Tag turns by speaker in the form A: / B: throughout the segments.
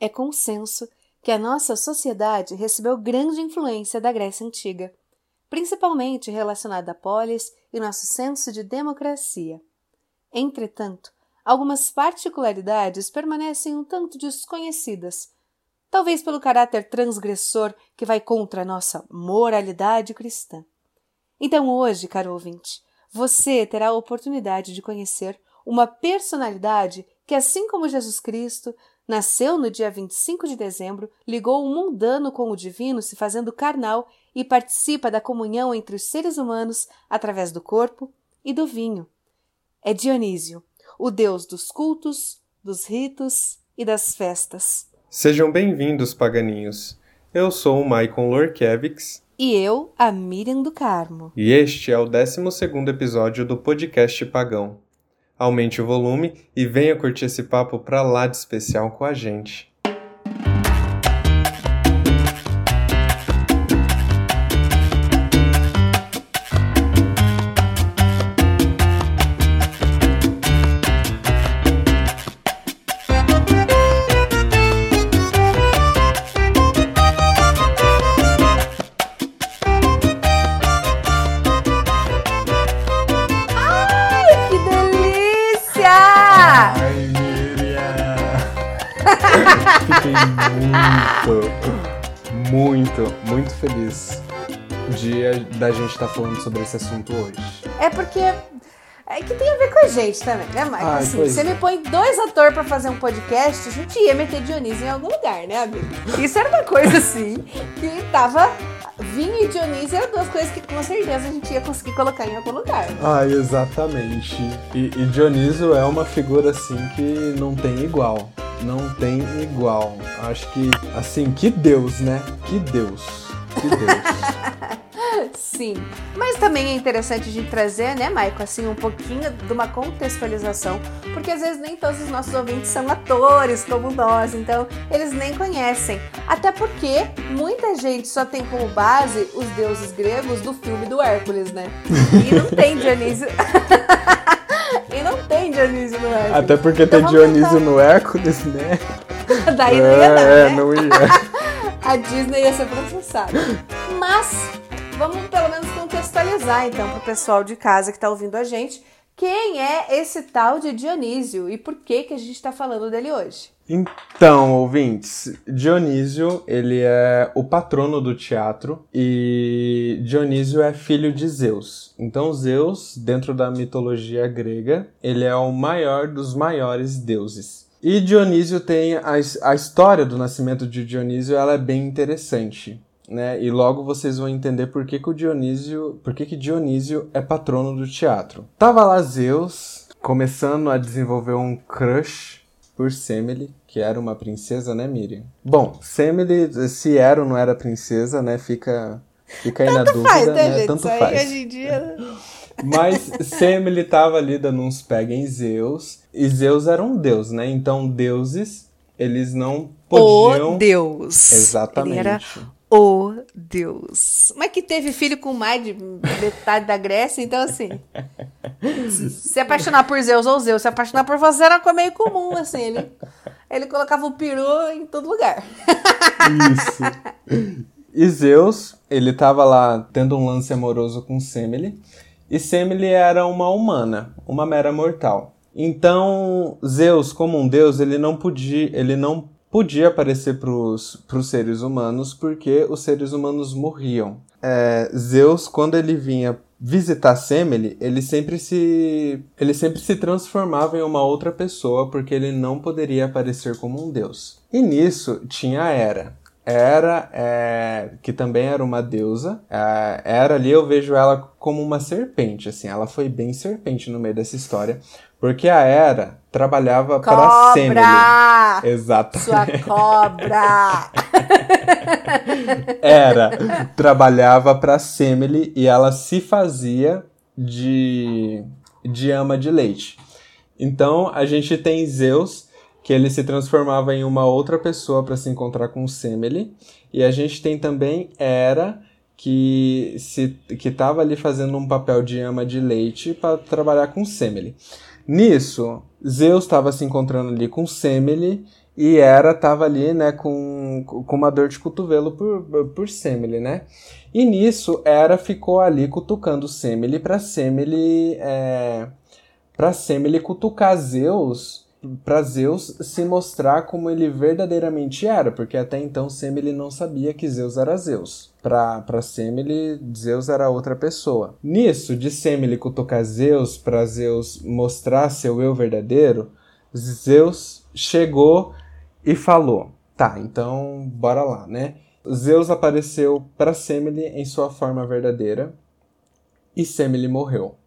A: É consenso que a nossa sociedade recebeu grande influência da Grécia Antiga, principalmente relacionada à polis e nosso senso de democracia. Entretanto, algumas particularidades permanecem um tanto desconhecidas, talvez pelo caráter transgressor que vai contra a nossa moralidade cristã. Então, hoje, caro ouvinte, você terá a oportunidade de conhecer uma personalidade que, assim como Jesus Cristo, nasceu no dia 25 de dezembro, ligou o mundano com o divino, se fazendo carnal e participa da comunhão entre os seres humanos através do corpo e do vinho. É Dionísio, o deus dos cultos, dos ritos e das festas.
B: Sejam bem-vindos, paganistas. Eu sou o Maicon Lorkevics.
A: E eu, a Miriam do Carmo.
B: E este é o 12 episódio do podcast Pagão. Aumente o volume e venha curtir esse papo pra lá de especial com a gente. Muito, muito, feliz de da gente estar tá falando sobre esse assunto hoje.
A: É porque é que tem a ver com a gente também, né, Mike? Ai, assim, você me põe dois atores para fazer um podcast, a gente ia meter Dionísio em algum lugar, né, amigo? Isso era uma coisa assim que tava. Vinho e Dionísio eram duas coisas que com certeza a gente ia conseguir colocar em algum lugar.
B: Ah, exatamente. E, e Dionísio é uma figura assim que não tem igual não tem igual. Acho que, assim, que Deus, né? Que Deus. Que Deus.
A: Sim. Mas também é interessante gente trazer, né, Maico, assim, um pouquinho de uma contextualização, porque às vezes nem todos os nossos ouvintes são atores como nós, então eles nem conhecem. Até porque muita gente só tem como base os deuses gregos do filme do Hércules, né? E não tem Dionísio. Tem Dionísio no Hércules.
B: Até porque então, tem Dionísio tentar... no Hércules, né?
A: Daí não ia dar, é, né? não ia. A Disney ia ser processada. Mas, vamos pelo menos contextualizar então pro pessoal de casa que tá ouvindo a gente. Quem é esse tal de Dionísio e por que que a gente está falando dele hoje?
B: Então, ouvintes, Dionísio, ele é o patrono do teatro e Dionísio é filho de Zeus. Então, Zeus, dentro da mitologia grega, ele é o maior dos maiores deuses. E Dionísio tem a, a história do nascimento de Dionísio, ela é bem interessante. Né? E logo vocês vão entender por que, que o Dionísio, por que, que Dionísio é patrono do teatro. Tava lá Zeus começando a desenvolver um crush por Semele, que era uma princesa, né, Miriam? Bom, Semele, se era ou não era princesa, né, fica, fica aí Tanto na dúvida, faz, né, né?
A: Gente?
B: Tanto
A: Isso
B: faz.
A: hoje em dia...
B: Mas Semele tava ali dando uns pega em Zeus, e Zeus era um deus, né? Então deuses, eles não podiam...
A: O deus.
B: Exatamente.
A: Ele era o Deus. Mas que teve filho com mais de metade da Grécia, então assim. se apaixonar por Zeus ou Zeus se apaixonar por você era meio comum, assim. Ele, ele colocava o peru em todo lugar.
B: Isso. E Zeus, ele tava lá tendo um lance amoroso com Semele. E Semele era uma humana, uma mera mortal. Então, Zeus, como um deus, ele não podia, ele não podia aparecer para os seres humanos porque os seres humanos morriam. É, Zeus, quando ele vinha visitar Semele, ele sempre se ele sempre se transformava em uma outra pessoa porque ele não poderia aparecer como um deus. E nisso tinha a Hera. Hera, é, que também era uma deusa. É, Hera ali eu vejo ela como uma serpente, assim, ela foi bem serpente no meio dessa história, porque a Hera trabalhava para Semele. Exatamente.
A: Sua cobra!
B: Era. Trabalhava para Semele e ela se fazia de, de ama de leite. Então a gente tem Zeus, que ele se transformava em uma outra pessoa para se encontrar com Semele. E a gente tem também Hera, que se que estava ali fazendo um papel de ama de leite para trabalhar com Semele. Nisso, Zeus estava se encontrando ali com Semele e Hera tava ali, né, com, com uma dor de cotovelo por, por Semele, né? E nisso, Hera ficou ali cutucando Semele pra Semele, é, pra Semele cutucar Zeus para Zeus se mostrar como ele verdadeiramente era, porque até então Semele não sabia que Zeus era Zeus. Para Semele, Zeus era outra pessoa. Nisso, de Semele cutucar Zeus para Zeus mostrar seu eu verdadeiro, Zeus chegou e falou: "Tá, então bora lá, né?" Zeus apareceu para Semele em sua forma verdadeira e Semele morreu.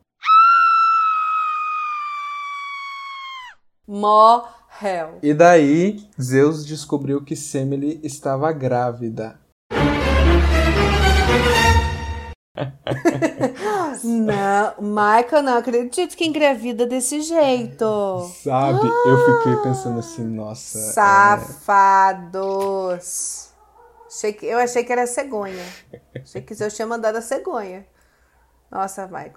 A: Morreu.
B: E daí, Zeus descobriu que Semele estava grávida.
A: não, Michael, não acredito que engravida desse jeito.
B: Sabe? Ah, eu fiquei pensando assim, nossa.
A: É. Safados. É... Eu achei que era cegonha. Achei que Zeus tinha mandado a cegonha. Nossa, Michael.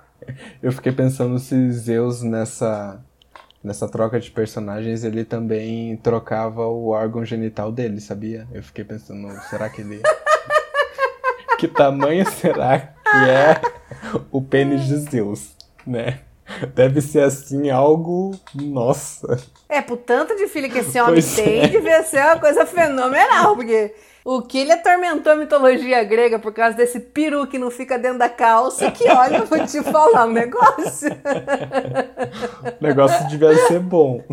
B: Eu fiquei pensando se Zeus nessa nessa troca de personagens, ele também trocava o órgão genital dele, sabia? Eu fiquei pensando, será que ele. que tamanho será que é o pênis de Zeus, né? Deve ser assim algo. Nossa.
A: É, por tanto de filho que esse homem pois tem, é. devia ser uma coisa fenomenal, porque o que ele atormentou a mitologia grega por causa desse peru que não fica dentro da calça, que olha, eu vou te falar um negócio.
B: o negócio devia ser bom.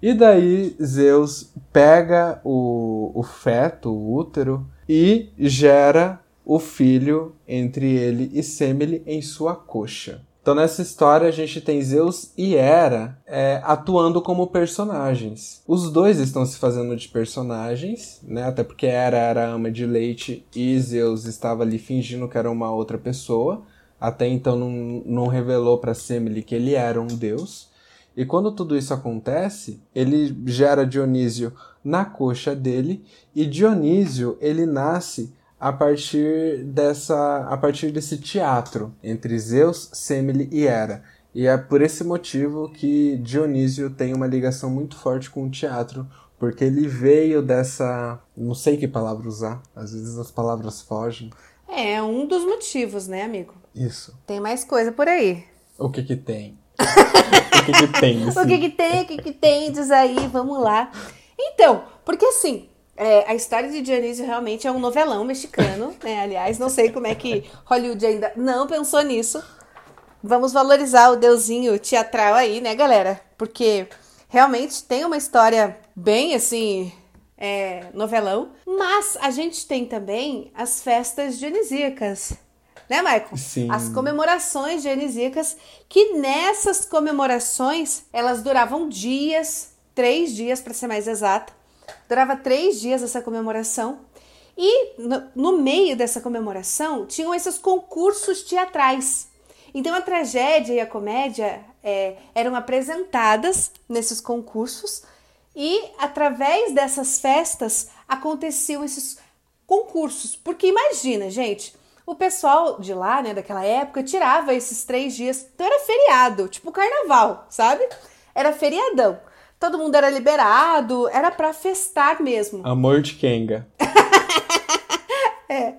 B: E daí Zeus pega o, o feto, o útero, e gera o filho entre ele e Semele em sua coxa. Então nessa história a gente tem Zeus e Hera é, atuando como personagens. Os dois estão se fazendo de personagens, né? Até porque Hera era ama de leite e Zeus estava ali fingindo que era uma outra pessoa. Até então não, não revelou para Semele que ele era um deus. E quando tudo isso acontece, ele gera Dionísio na coxa dele e Dionísio ele nasce a partir dessa a partir desse teatro entre Zeus, Semele e Hera. E é por esse motivo que Dionísio tem uma ligação muito forte com o teatro, porque ele veio dessa, não sei que palavra usar, às vezes as palavras fogem.
A: É um dos motivos, né, amigo?
B: Isso.
A: Tem mais coisa por aí.
B: O que que tem? o que que tem?
A: Assim? O que que tem? O que que tem? Diz aí, vamos lá. Então, porque assim, é, a história de Dionísio realmente é um novelão mexicano, né? Aliás, não sei como é que Hollywood ainda não pensou nisso. Vamos valorizar o deusinho teatral aí, né, galera? Porque realmente tem uma história bem assim. É, novelão, mas a gente tem também as festas dionisíacas, né, Michael?
B: Sim.
A: As comemorações dionisíacas, que nessas comemorações elas duravam dias, três dias para ser mais exata, Durava três dias essa comemoração. E no, meio dessa comemoração tinham esses concursos teatrais. Então a tragédia e a comédia é, eram apresentadas nesses concursos e através dessas festas aconteciam esses concursos. Porque imagina, gente, o pessoal de lá, né, daquela época, tirava esses três dias. Então era feriado, tipo carnaval, sabe? Era feriadão todo mundo era liberado, era para festar mesmo.
B: Amor de Kenga.
A: é.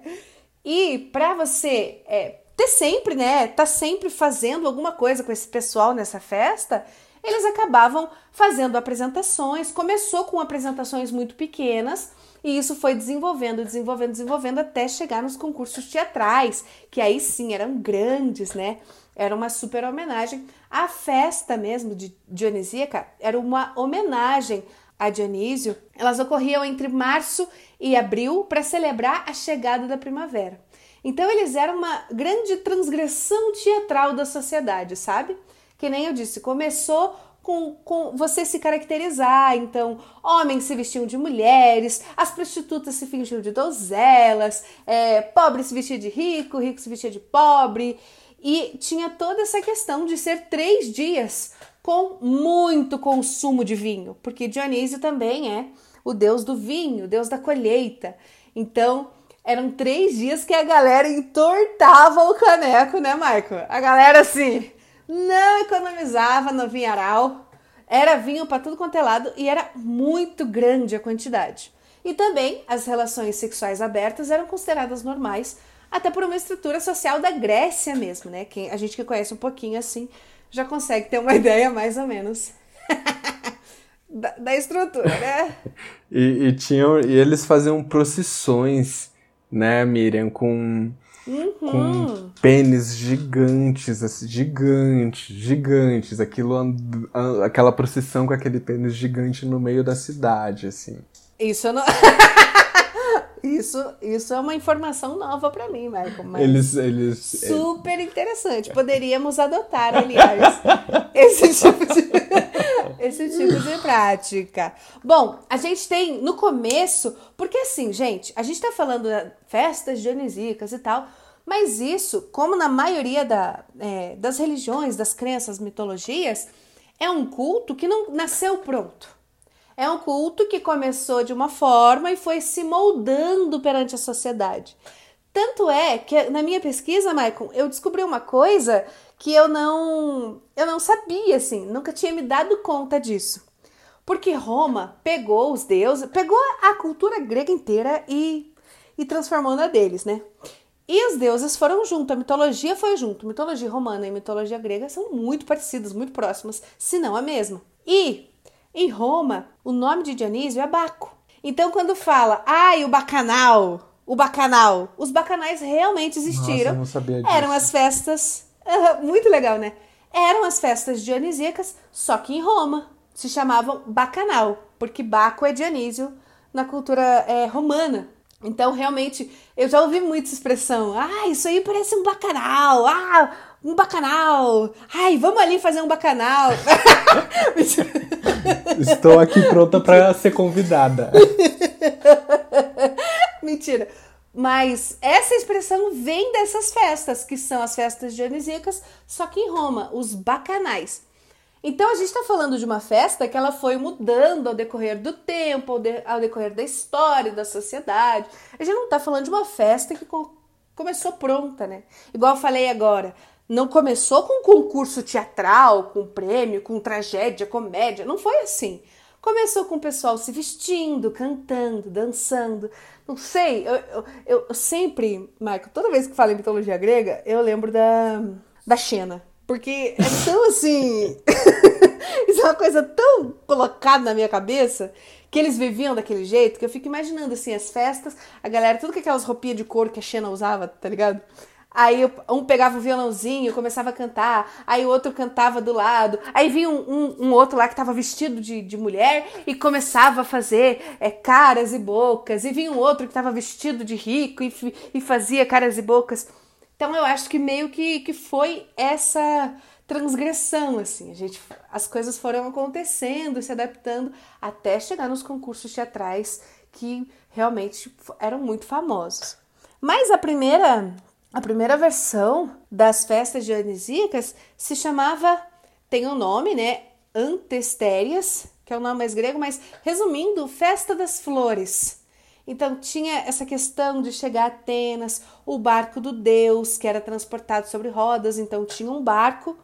A: E para você é, ter sempre, né, tá sempre fazendo alguma coisa com esse pessoal nessa festa, eles acabavam fazendo apresentações. Começou com apresentações muito pequenas e isso foi desenvolvendo, desenvolvendo, desenvolvendo até chegar nos concursos teatrais, que aí sim eram grandes, né? Era uma super homenagem. A festa mesmo de Dionisíaca era uma homenagem a Dionísio. Elas ocorriam entre março e abril para celebrar a chegada da primavera. Então eles eram uma grande transgressão teatral da sociedade, sabe? Que nem eu disse, começou com, com, você se caracterizar. Então, homens se vestiam de mulheres, as prostitutas se fingiam de donzelas, é, pobre se vestia de rico, rico se vestia de pobre. E tinha toda essa questão de ser três dias com muito consumo de vinho, porque Dionísio também é o deus do vinho, o deus da colheita. Então, eram três dias que a galera entortava o caneco, né, Marco? A galera assim, não economizava no vinharal. Era vinho para tudo quanto é lado e era muito grande a quantidade. E também as relações sexuais abertas eram consideradas normais, até por uma estrutura social da Grécia mesmo, né? Quem, a gente que conhece um pouquinho assim já consegue ter uma ideia mais ou menos da, da, estrutura, né?
B: e, e, tinham, e eles faziam procissões, né, Miriam, com, uhum. com pênis gigantes, assim, gigantes, gigantes. Aquilo, aquela procissão com aquele pênis gigante no meio da cidade, assim.
A: Isso eu não. Isso, isso é uma informação nova para mim, Michael.
B: eles, eles,
A: super interessante. Poderíamos adotar, aliás, esse tipo de, esse tipo de prática. Bom, a gente tem no começo, porque assim, gente, a gente tá falando de festas dionisíacas e tal, mas isso, como na maioria da, é, das religiões, das crenças, mitologias, é um culto que não nasceu pronto. É um culto que começou de uma forma e foi se moldando perante a sociedade. Tanto é que na minha pesquisa, Maicon, eu descobri uma coisa que eu não eu não sabia assim, nunca tinha me dado conta disso. Porque Roma pegou os deuses, pegou a cultura grega inteira e, e transformou na deles, né? E os deuses foram junto, a mitologia foi junto. Mitologia romana e mitologia grega são muito parecidas, muito próximas, se não a mesma. E em Roma, o nome de Dionísio é Baco. Então, quando fala, ai, o bacanal, o bacanal, os bacanais realmente existiram.
B: Nossa, não sabia disso.
A: Eram as festas. muito legal, né? Eram as festas dionisíacas, só que em Roma. Se chamavam bacanal, porque Baco é Dionísio na cultura é, romana. Então, realmente, eu já ouvi muito essa expressão. Ah, isso aí parece um bacanal. Ah, um bacanal. Ai, vamos ali fazer um bacanal.
B: Estou aqui pronta para ser convidada.
A: Mentira. Mas essa expressão vem dessas festas, que são as festas dionisíacas, só que em Roma, os bacanais. Então a gente está falando de uma festa que ela foi mudando ao decorrer do tempo, ao, de, ao decorrer da história, da sociedade. A gente não está falando de uma festa que começou pronta, né? Igual eu falei agora, não começou com concurso teatral, com prêmio, com tragédia, comédia. Não foi assim. Começou com o pessoal se vestindo, cantando, dançando. Não sei, eu, eu, eu sempre, Michael, toda vez que falo em mitologia grega, eu lembro da, da Xena. Porque é tão assim. Isso é uma coisa tão colocada na minha cabeça que eles viviam daquele jeito que eu fico imaginando assim as festas, a galera, tudo com aquelas roupinhas de couro que a Xena usava, tá ligado? Aí um pegava o violãozinho, começava a cantar, aí o outro cantava do lado, aí vinha um, um, um outro lá que estava vestido de, de mulher e começava a fazer é, caras e bocas, e vinha um outro que estava vestido de rico e, e fazia caras e bocas. Então eu acho que meio que, que foi essa transgressão, assim, a gente, as coisas foram acontecendo, se adaptando até chegar nos concursos teatrais que realmente eram muito famosos. Mas a primeira a primeira versão das festas dionisíacas se chamava, tem um nome, né? Antestérias, que é o nome mais grego, mas resumindo, Festa das Flores. Então tinha essa questão de chegar a Atenas, o barco do deus, que era transportado sobre rodas, então tinha um barco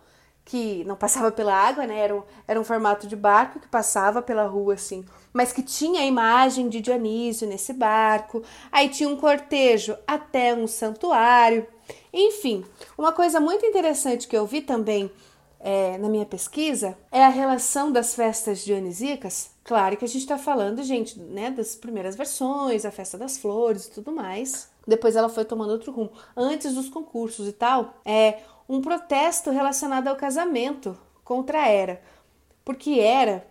A: que não passava pela água, né? Era um, era um formato de barco que passava pela rua assim mas que tinha a imagem de Dionísio nesse barco. Aí tinha um cortejo até um santuário. Enfim, uma coisa muito interessante que eu vi também é, na minha pesquisa é a relação das festas dionisíacas. Claro que a gente está falando, gente, né, das primeiras versões, a festa das flores e tudo mais. Depois ela foi tomando outro rumo. Antes dos concursos e tal, é um protesto relacionado ao casamento contra a Era. Porque Era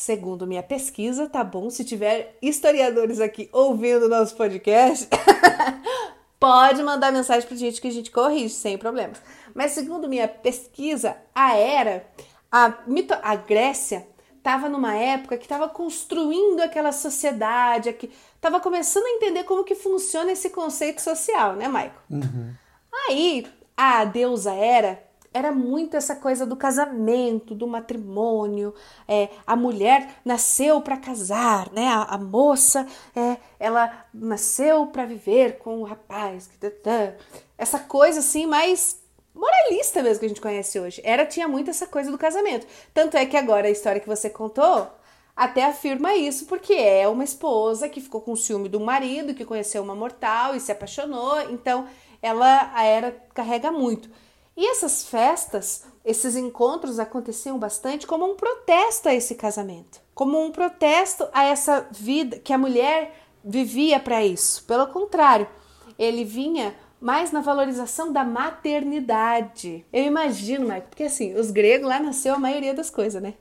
A: segundo minha pesquisa, tá bom? Se tiver historiadores aqui ouvindo nosso podcast, pode mandar mensagem pra gente que a gente corrige sem problemas. Mas segundo minha pesquisa, a era, a, mito, a Grécia estava numa época que estava construindo aquela sociedade, que estava começando a entender como que funciona esse conceito social, né, Michael?
B: Uhum.
A: Aí a deusa Era era muito essa coisa do casamento, do matrimônio. É, a mulher nasceu para casar, né? A, a, moça, é, ela nasceu para viver com o rapaz. Essa coisa assim mais moralista mesmo que a gente conhece hoje. Era tinha muito essa coisa do casamento. Tanto é que agora a história que você contou até afirma isso, porque é uma esposa que ficou com ciúme do marido, que conheceu uma mortal e se apaixonou, então ela a era carrega muito. E essas festas, esses encontros aconteciam bastante como um protesto a esse casamento, como um protesto a essa vida que a mulher vivia para isso. Pelo contrário, ele vinha mais na valorização da maternidade. Eu imagino, Michael, porque assim, os gregos lá nasceu a maioria das coisas, né?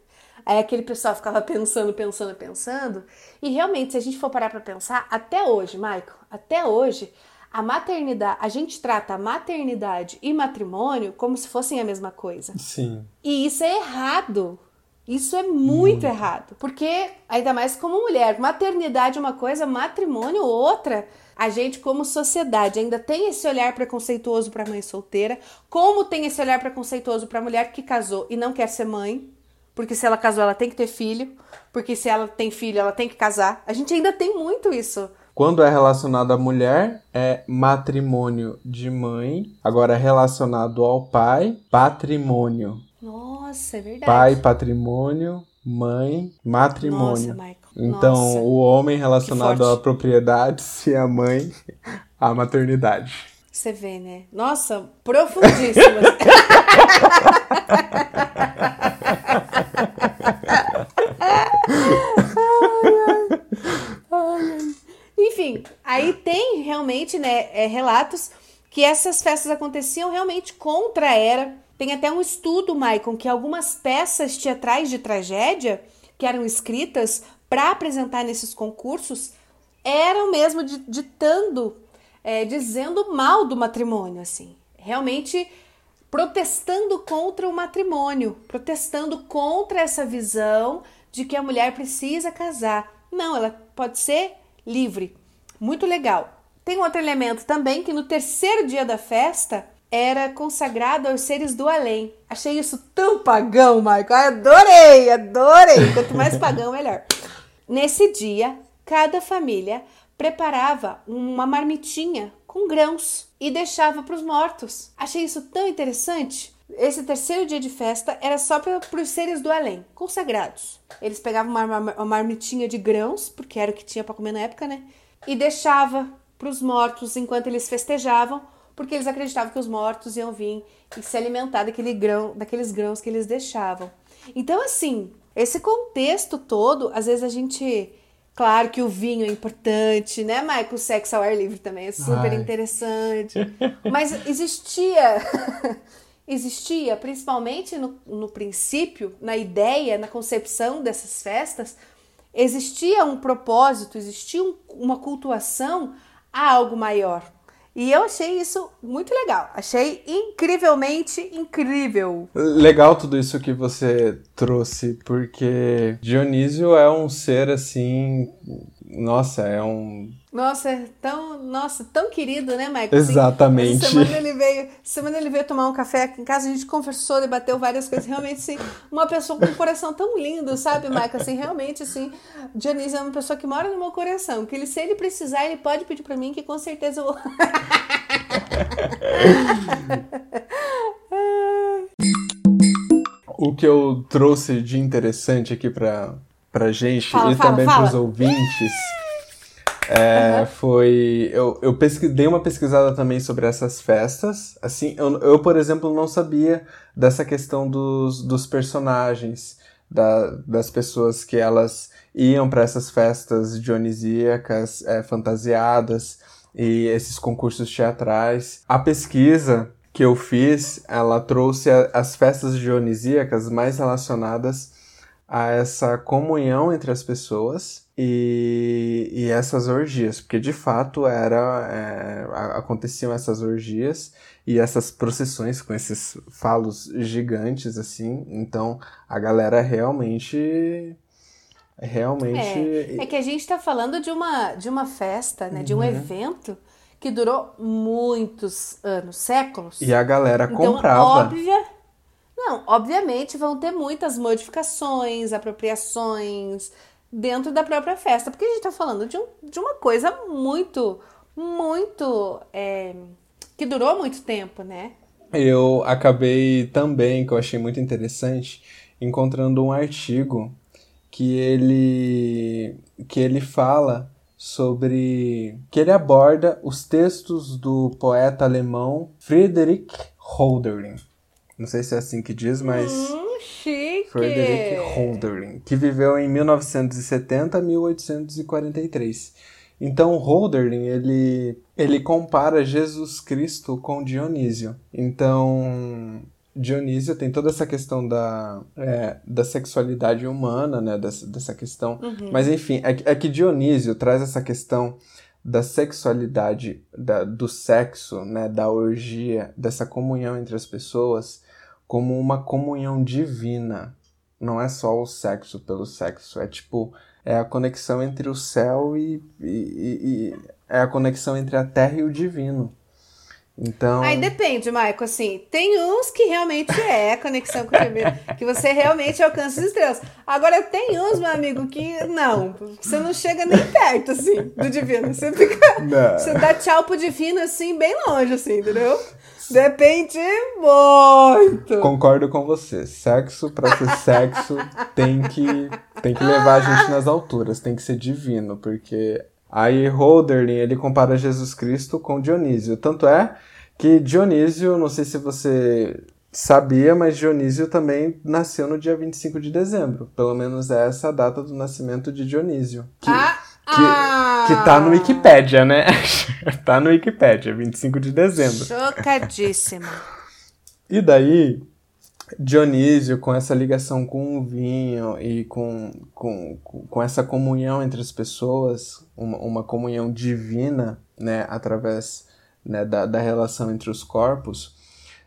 A: Aí aquele pessoal ficava pensando, pensando, pensando. E realmente, se a gente for parar para pensar, até hoje, Michael, até hoje, a maternidade, a gente trata a maternidade e matrimônio como se fossem a mesma coisa.
B: Sim.
A: E isso é errado. Isso é muito hum. errado. Porque, ainda mais como mulher, maternidade é uma coisa, matrimônio outra. A gente, como sociedade, ainda tem esse olhar preconceituoso para mãe solteira, como tem esse olhar preconceituoso para mulher que casou e não quer ser mãe, porque se ela casou, ela tem que ter filho, porque se ela tem filho, ela tem que casar. A gente ainda tem muito isso.
B: Quando é relacionado à mulher, é matrimônio de mãe. Agora, relacionado ao pai, patrimônio.
A: Nossa, é verdade.
B: Pai, patrimônio, mãe, matrimônio. Nossa, Michael. Então, Nossa. o homem relacionado à propriedade e a mãe à maternidade.
A: Você vê, né? Nossa, profundíssimo. Enfim, aí tem realmente, né, é, relatos que essas festas aconteciam realmente contra a era. Tem até um estudo, Maicon, que algumas peças teatrais de tragédia que eram escritas para apresentar nesses concursos eram mesmo ditando, é, dizendo mal do matrimônio, assim. Realmente protestando contra o matrimônio, protestando contra essa visão de que a mulher precisa casar. Não, ela pode ser livre. Muito legal. Tem um outro elemento também que no terceiro dia da festa era consagrado aos seres do além. Achei isso tão pagão, Michael. Adorei, adorei. Quanto mais pagão, melhor. Nesse dia, cada família preparava uma marmitinha com grãos e deixava para os mortos. Achei isso tão interessante. Esse terceiro dia de festa era só para os seres do além, consagrados. Eles pegavam uma, uma, uma marmitinha de grãos, porque era o que tinha para comer na época, né? E deixava para os mortos enquanto eles festejavam, porque eles acreditavam que os mortos iam vir e se alimentar daquele grão, daqueles grãos que eles deixavam. Então, assim, esse contexto todo, às vezes a gente Claro que o vinho é importante, né, Michael? O sexo ao ar livre também é super Ai. interessante. Mas existia, existia, principalmente no, no princípio, na ideia, na concepção dessas festas, existia um propósito, existia um, uma cultuação a algo maior. E eu achei isso muito legal. Achei incrivelmente incrível.
B: Legal tudo isso que você trouxe, porque Dionísio é um ser assim. Nossa, é um
A: nossa, é tão, nossa, tão querido, né, Michael?
B: Assim, Exatamente.
A: Essa semana ele veio, semana ele veio tomar um café aqui em casa, a gente conversou, debateu várias coisas. Realmente, assim, uma pessoa com um coração tão lindo, sabe, Michael? Assim, realmente, assim, Dionísio é uma pessoa que mora no meu coração. Que ele, se ele precisar, ele pode pedir para mim, que com certeza eu vou.
B: o que eu trouxe de interessante aqui para pra gente fala, e fala, também para os ouvintes é, uhum. Foi. Eu, eu pesqui, dei uma pesquisada também sobre essas festas. Assim, eu, eu, por exemplo, não sabia dessa questão dos, dos personagens, da, das pessoas que elas iam para essas festas dionisíacas, é, fantasiadas e esses concursos teatrais. A pesquisa que eu fiz, ela trouxe a, as festas dionisíacas mais relacionadas a essa comunhão entre as pessoas e, e essas orgias, porque de fato era é, aconteciam essas orgias e essas procissões com esses falos gigantes assim, então a galera realmente realmente
A: é, é que a gente está falando de uma de uma festa, né, de um uhum. evento que durou muitos anos, séculos.
B: E a galera então, comprava.
A: Óbvia, não, obviamente vão ter muitas modificações, apropriações, dentro da própria festa, porque a gente está falando de, um, de uma coisa muito, muito. É, que durou muito tempo, né?
B: eu acabei também, que eu achei muito interessante, encontrando um artigo que ele que ele fala sobre que ele aborda os textos do poeta alemão Friedrich Hölderlin. Não sei se é assim que diz, mas
A: hum, chique.
B: Friedrich Hölderlin, que viveu em 1970 a 1843. Então Hölderlin ele ele compara Jesus Cristo com Dionísio. Então Dionísio tem toda essa questão da, é, da sexualidade humana, né? Dessa, dessa questão.
A: Uhum.
B: Mas enfim, é, é, que Dionísio traz essa questão da sexualidade, da, do sexo, né? Da orgia, dessa comunhão entre as pessoas, como uma comunhão divina. Não é só o sexo pelo sexo, é tipo. É a conexão entre o céu e, e, e, e é a conexão entre a terra e o divino. Então.
A: Aí depende, Maico. Assim, tem uns que realmente é conexão com o divino, que você realmente alcança as estrelas. Agora, tem uns, meu amigo, que não. Você não chega nem perto, assim, do divino. Você fica. Não. Você dá tchau pro divino, assim, bem longe, assim, entendeu? Depende muito.
B: Concordo com você. Sexo, pra ser sexo, tem que, tem que levar a gente nas alturas, tem que ser divino, porque Aí Holderlin ele compara Jesus Cristo com Dionísio. Tanto é que Dionísio, não sei se você sabia, mas Dionísio também nasceu no dia 25 de dezembro. Pelo menos é essa a data do nascimento de Dionísio. Que,
A: ah,
B: que,
A: ah.
B: que tá no Wikipédia, né? tá no Wikipédia, 25 de dezembro.
A: Chocadíssima.
B: e daí, Dionísio, com essa ligação com o vinho e com, com, com essa comunhão entre as pessoas, uma, uma comunhão divina, né, através né, da, da relação entre os corpos.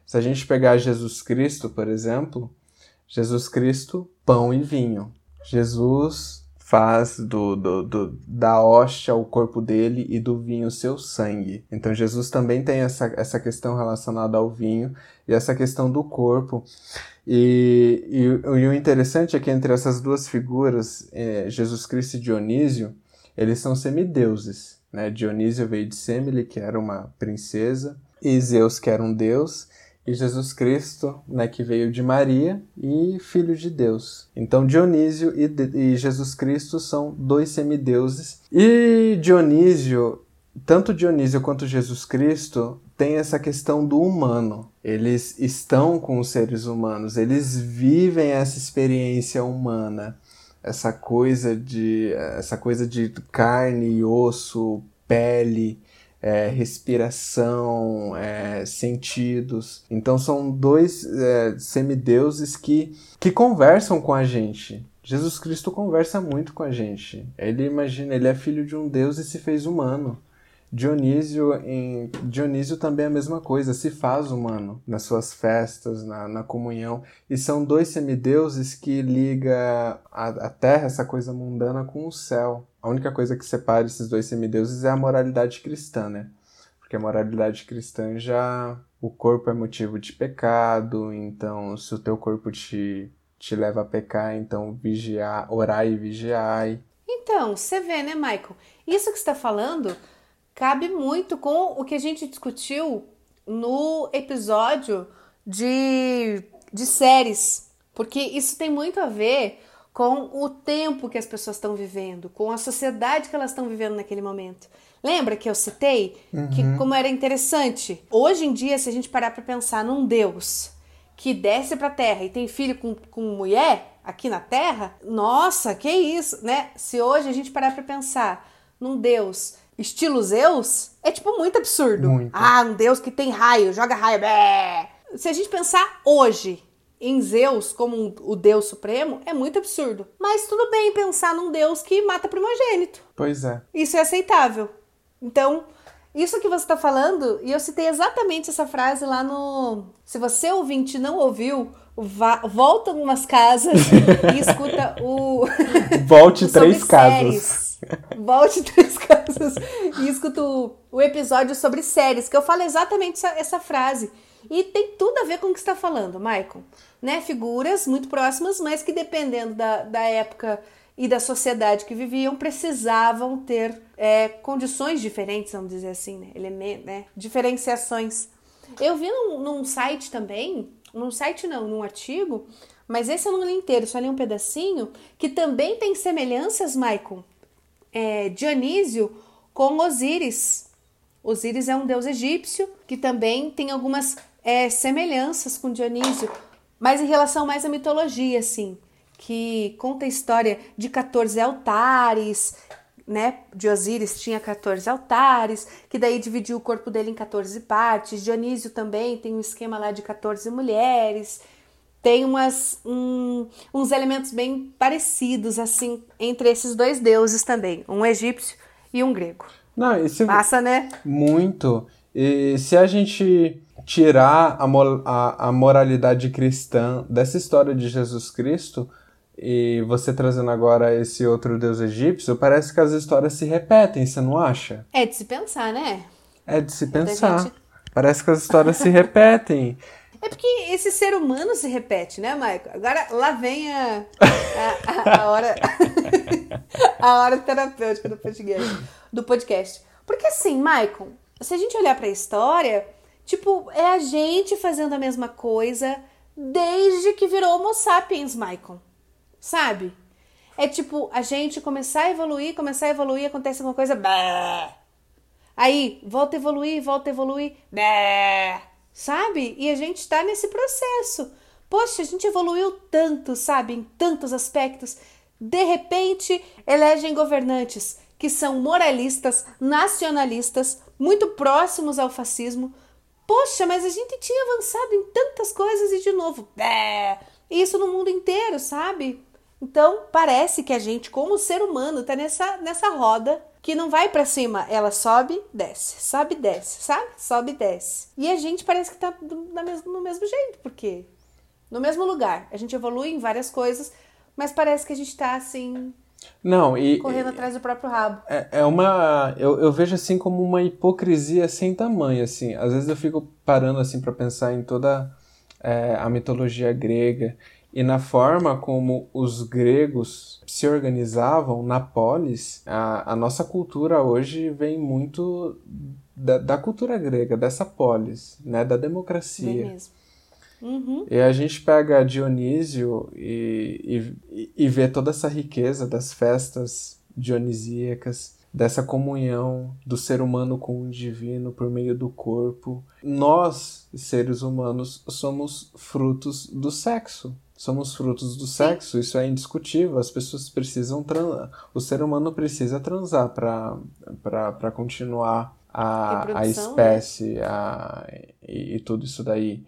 B: Se a gente pegar Jesus Cristo, por exemplo, Jesus Cristo, pão e vinho. Jesus faz do, do, do, da hóstia o corpo dele e do vinho seu sangue. Então Jesus também tem essa, essa questão relacionada ao vinho e essa questão do corpo. E, e, e o interessante é que entre essas duas figuras, é, Jesus Cristo e Dionísio, eles são semideuses. Né? Dionísio veio de Semele, que era uma princesa, e Zeus, que era um deus, e Jesus Cristo, né, que veio de Maria e filho de Deus. Então Dionísio e, e Jesus Cristo são dois semideuses. E Dionísio, tanto Dionísio quanto Jesus Cristo, tem essa questão do humano. Eles estão com os seres humanos, eles vivem essa experiência humana essa coisa de essa coisa de carne e osso, pele, é, respiração, é, sentidos. Então são dois é, semideuses que, que conversam com a gente. Jesus Cristo conversa muito com a gente. Ele imagina, ele é filho de um Deus e se fez humano. Dionísio, em Dionísio também é a mesma coisa, se faz humano nas suas festas, na, na comunhão. E são dois semideuses que liga a, a terra, essa coisa mundana, com o céu. A única coisa que separa esses dois semideuses é a moralidade cristã, né? Porque a moralidade cristã já. O corpo é motivo de pecado, então se o teu corpo te, te leva a pecar, então vigiar, orar e vigiar.
A: Então, você vê, né, Michael? Isso que está falando cabe muito com o que a gente discutiu no episódio de, de séries, porque isso tem muito a ver com o tempo que as pessoas estão vivendo, com a sociedade que elas estão vivendo naquele momento. Lembra que eu citei
B: uhum.
A: que como era interessante? Hoje em dia, se a gente parar para pensar num Deus que desce para a Terra e tem filho com, com mulher aqui na Terra, nossa, que isso, né? Se hoje a gente parar para pensar num Deus estilo Zeus, é tipo muito absurdo.
B: Muito.
A: Ah, um deus que tem raio, joga raio. Bé. Se a gente pensar hoje em Zeus como um, o deus supremo, é muito absurdo. Mas tudo bem pensar num deus que mata primogênito.
B: Pois é.
A: Isso é aceitável. Então, isso que você está falando, e eu citei exatamente essa frase lá no. Se você ouvinte não ouviu, vá, volta umas casas e escuta o.
B: Volte três casas.
A: Volte três casas e escuta o, episódio sobre séries, que eu falo exatamente essa, essa frase. E tem tudo a ver com o que está falando, Michael. Né? Figuras muito próximas, mas que dependendo da, da época e da sociedade que viviam, precisavam ter é, condições diferentes, vamos dizer assim, né? Né? Diferenciações. Eu vi num, num site também, num site não, num artigo, mas esse eu não li inteiro, só li um pedacinho, que também tem semelhanças, Maicon, é, Dionísio com Osíris. Osíris é um deus egípcio que também tem algumas é, semelhanças com Dionísio, mas em relação mais à mitologia, assim, que conta a história de 14 altares, né? De Osíris tinha 14 altares, que daí dividiu o corpo dele em 14 partes. Dionísio também tem um esquema lá de 14 mulheres. Tem umas, um, uns elementos bem parecidos, assim, entre esses dois deuses também, um egípcio e um grego.
B: Não, isso
A: Passa, né?
B: Muito. E se a gente tirar a, a, a moralidade cristã dessa história de Jesus Cristo, e você trazendo agora esse outro deus egípcio, parece que as histórias se repetem, você não acha?
A: É de se pensar, né?
B: É de se pensar. Gente... Parece que as histórias se repetem.
A: É porque esse ser humano se repete, né, Maico? Agora lá vem a, a, a, a hora a hora terapêutica do podcast, do podcast. Porque assim, Maicon, se a gente olhar para a história, tipo, é a gente fazendo a mesma coisa desde que virou Homo sapiens, Maicon sabe? É tipo a gente começar a evoluir, começar a evoluir, acontece alguma coisa, bah. aí volta a evoluir, volta a evoluir, bah. Sabe? E a gente tá nesse processo. Poxa, a gente evoluiu tanto, sabe, em tantos aspectos. De repente, elegem governantes que são moralistas, nacionalistas, muito próximos ao fascismo. Poxa, mas a gente tinha avançado em tantas coisas e de novo, bah. isso no mundo inteiro, sabe? Então, parece que a gente, como ser humano, tá nessa, nessa roda que não vai para cima, ela sobe, desce, sobe, desce, sabe? Sobe, desce. E a gente parece que tá do, mesmo, no mesmo jeito, porque no mesmo lugar. A gente evolui em várias coisas, mas parece que a gente tá assim.
B: Não, e.
A: Correndo atrás do próprio rabo.
B: É, é uma. Eu, eu vejo assim como uma hipocrisia sem tamanho, assim. Às vezes eu fico parando assim para pensar em toda é, a mitologia grega e na forma como os gregos se organizavam na polis, a, a nossa cultura hoje vem muito da, da, cultura grega, dessa polis, né, da democracia.
A: mesmo. Uhum.
B: E a gente pega Dionísio e, e, e vê toda essa riqueza das festas dionisíacas, dessa comunhão do ser humano com o divino por meio do corpo. Nós, seres humanos, somos frutos do sexo somos frutos do sexo, isso é indiscutível. As pessoas precisam transar, o ser humano precisa transar para continuar a, a né? espécie a, e, e, tudo isso daí.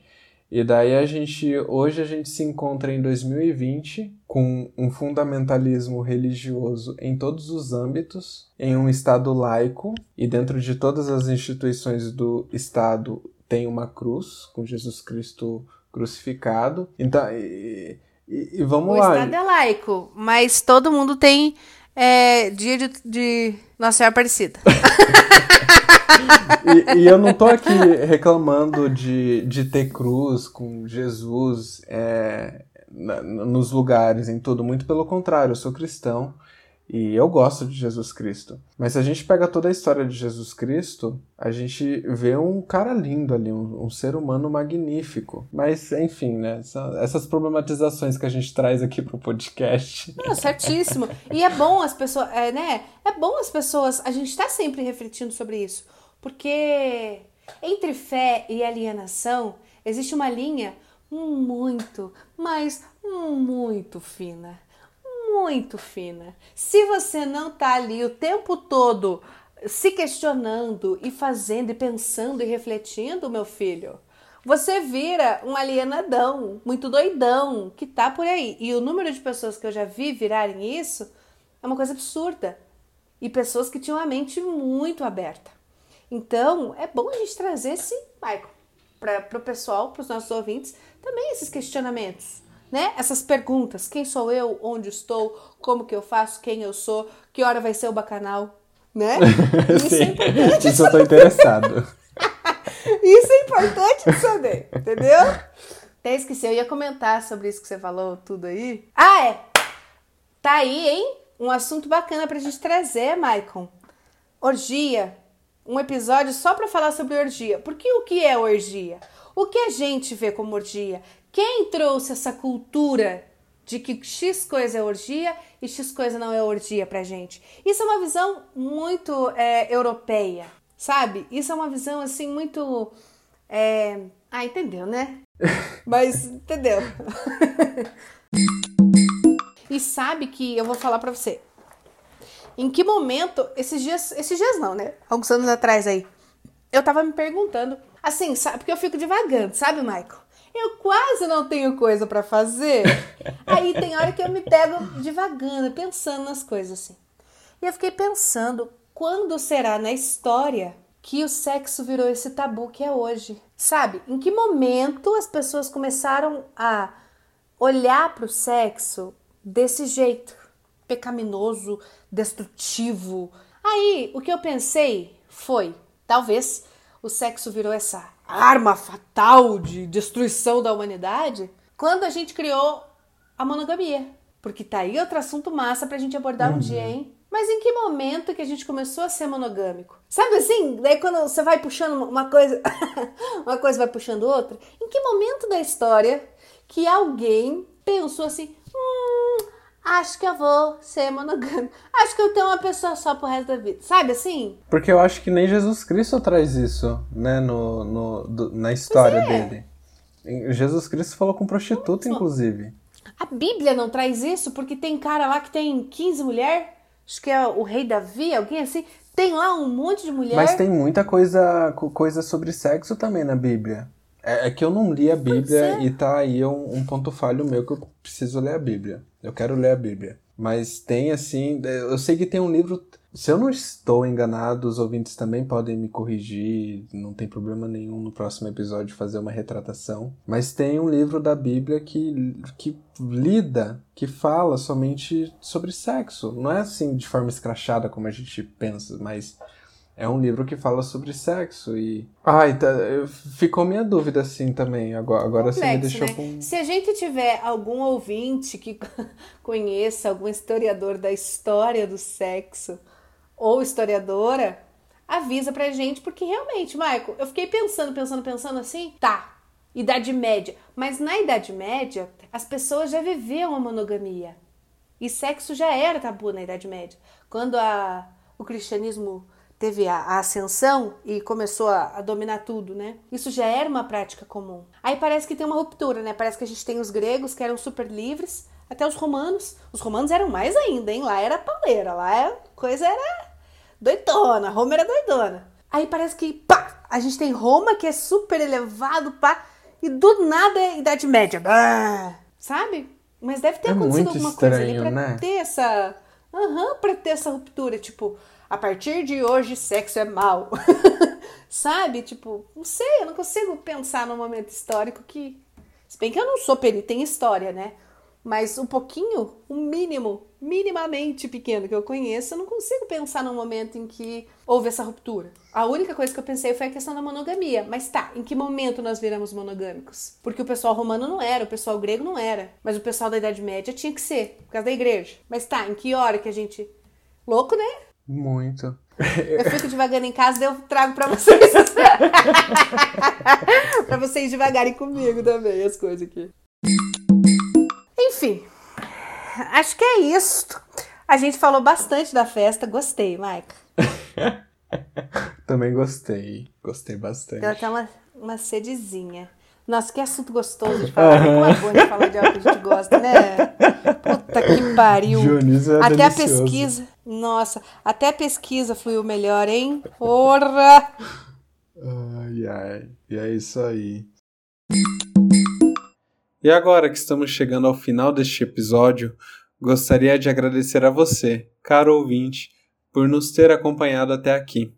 B: E daí a gente, hoje a gente se encontra em 2020 com um fundamentalismo religioso em todos os âmbitos, em um Estado laico, e dentro de todas as instituições do Estado tem uma cruz com Jesus Cristo crucificado. Então, e, e, e vamos
A: o
B: lá.
A: O Estado é laico, mas todo mundo tem é, dia de, de Nossa Senhora Aparecida.
B: e, e, eu não tô aqui reclamando de, de ter cruz com Jesus é, na, nos lugares, em tudo. Muito pelo contrário, eu sou cristão. E eu gosto de Jesus Cristo. Mas se a gente pega toda a história de Jesus Cristo, a gente vê um cara lindo ali, um, um ser humano magnífico. Mas, enfim, né? Essas problematizações que a gente traz aqui pro podcast.
A: Não, certíssimo. E é bom as pessoas, é, né? É bom as pessoas. A gente tá sempre refletindo sobre isso. Porque entre fé e alienação existe uma linha muito, mas muito fina muito fina. Se você não tá ali o tempo todo se questionando e fazendo e pensando e refletindo, meu filho, você vira um alienadão, muito doidão, que tá por aí. E o número de pessoas que eu já vi virarem isso é uma coisa absurda. E pessoas que tinham a mente muito aberta. Então, é bom a gente trazer esse, Michael, para o pessoal, para os nossos ouvintes, também esses questionamentos né? Essas perguntas: quem sou eu? Onde estou? Como que eu faço? Quem eu sou? Que hora vai ser o bacanal? Né?
B: Isso Sim, é importante. Isso eu tô interessado.
A: isso é importante saber, entendeu? Até esqueci, eu ia comentar sobre isso que você falou tudo aí. Ah, é! Tá aí, hein? Um assunto bacana pra gente trazer, Maicon. Orgia. um episódio só para falar sobre orgia. Porque o que é orgia? O que a gente vê como orgia? Quem trouxe essa cultura de que X coisa é orgia e X coisa não é orgia pra gente? Isso é uma visão muito é, europeia, sabe? Isso é uma visão assim muito. É... Ah, entendeu, né? Mas entendeu. e sabe que eu vou falar para você. Em que momento, esses dias, esses dias não, né? Alguns anos atrás aí, eu tava me perguntando, assim, sabe, porque eu fico devagando, sabe, Michael? Eu quase não tenho coisa para fazer. aí tem hora que eu me pego devagando, pensando nas coisas assim. E eu fiquei pensando, quando será na história que o sexo virou esse tabu que é hoje? Sabe? Em que momento as pessoas começaram a olhar para o sexo desse jeito? pecaminoso, destrutivo. Aí, o que eu pensei foi, talvez o sexo virou essa arma fatal de destruição da humanidade quando a gente criou a monogamia. Porque tá aí outro assunto massa pra gente abordar uhum. um dia, hein? Mas em que momento que a gente começou a ser monogâmico? Sabe assim? Daí quando você vai puxando uma coisa, uma coisa vai puxando outra. Em que momento da história que alguém pensou assim, acho que eu vou ser monogâmico. Acho que eu tenho uma pessoa só pro resto da vida. Sabe assim?
B: Porque eu acho que nem Jesus Cristo traz isso, né, no, no do, na história é. dele. Jesus Cristo falou com prostituta, inclusive.
A: A Bíblia não traz isso porque tem cara lá que tem 15 mulheres. Acho que é o rei Davi, alguém assim. Tem lá um monte de mulher.
B: Mas tem muita coisa, coisa sobre sexo também na Bíblia. É, é que eu não li a Bíblia e tá aí um, um ponto falho meu que eu preciso ler a Bíblia. Eu quero ler a Bíblia. Mas tem assim. Eu sei que tem um livro. Se eu não estou enganado, os ouvintes também podem me corrigir, não tem problema nenhum no próximo episódio fazer uma retratação. Mas tem um livro da Bíblia que, que lida, que fala somente sobre sexo. Não é assim de forma escrachada como a gente pensa, mas é um livro que fala sobre sexo e. Ai, tá, ficou minha dúvida assim também. Agora, agora Complexo, você me deixou né? com.
A: Se a gente tiver algum ouvinte que conheça algum historiador da história do sexo ou historiadora, avisa pra gente, porque realmente, Michael, eu fiquei pensando, pensando, pensando assim, tá, Idade Média. Mas na Idade Média, as pessoas já viviam a monogamia. E sexo já era tabu na Idade Média. Quando a, o cristianismo teve a, a ascensão e começou a, a, dominar tudo, né? Isso já era uma prática comum. Aí parece que tem uma ruptura, né? Parece que a gente tem os gregos que eram super livres, até os romanos. Os romanos eram mais ainda, hein? Lá era pauleira, lá a coisa era doidona, Roma era doidona. Aí parece que, pá, a gente tem Roma que é super elevado, pá, e do nada é Idade Média. Bah, sabe? Mas deve ter é acontecido alguma estranho, coisa ali pra né? ter essa. Aham, uhum, pra ter essa ruptura. Tipo, a partir de hoje sexo é mal. Sabe? Tipo, não sei, eu não consigo pensar num momento histórico que. Se bem que eu não sou perita em história, né? Mas um pouquinho, um mínimo, minimamente pequeno que eu conheço, eu não consigo pensar num momento em que houve essa ruptura. A única coisa que eu pensei foi a questão da monogamia. Mas tá, em que momento nós viramos monogâmicos? Porque o pessoal romano não era, o pessoal grego não era. Mas o pessoal da Idade Média tinha que ser, por causa da igreja. Mas tá, em que hora que a gente. Louco, né?
B: Muito.
A: Eu fico devagando em casa e eu trago pra vocês. pra vocês devagarem comigo também, as coisas aqui. Enfim, acho que é isso. A gente falou bastante da festa, gostei, Mike.
B: também gostei, gostei bastante.
A: Deu até uma, uma sedezinha. Nossa, que assunto gostoso de falar. Uhum. Como é bom de falar de algo que a gente gosta, né? Puta que pariu.
B: Dionísio é
A: até
B: delicioso.
A: a pesquisa. Nossa, até a pesquisa fluiu melhor, hein? Porra!
B: Ai, ai. E é isso aí. E agora que estamos chegando ao final deste episódio, gostaria de agradecer a você, caro ouvinte, por nos ter acompanhado até aqui.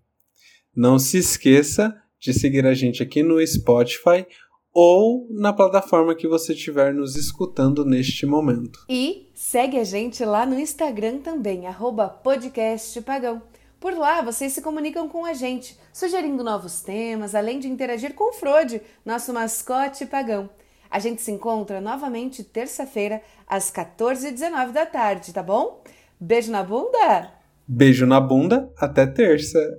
B: Não se esqueça de seguir a gente aqui no Spotify ou na plataforma que você estiver nos escutando neste momento.
A: E segue a gente lá no Instagram também, podcastpagão. Por lá, vocês se comunicam com a gente, sugerindo novos temas, além de interagir com o Frode, nosso mascote pagão. A gente se encontra novamente terça-feira, às 14h19 da tarde, tá bom? Beijo na bunda?
B: Beijo na bunda, até terça!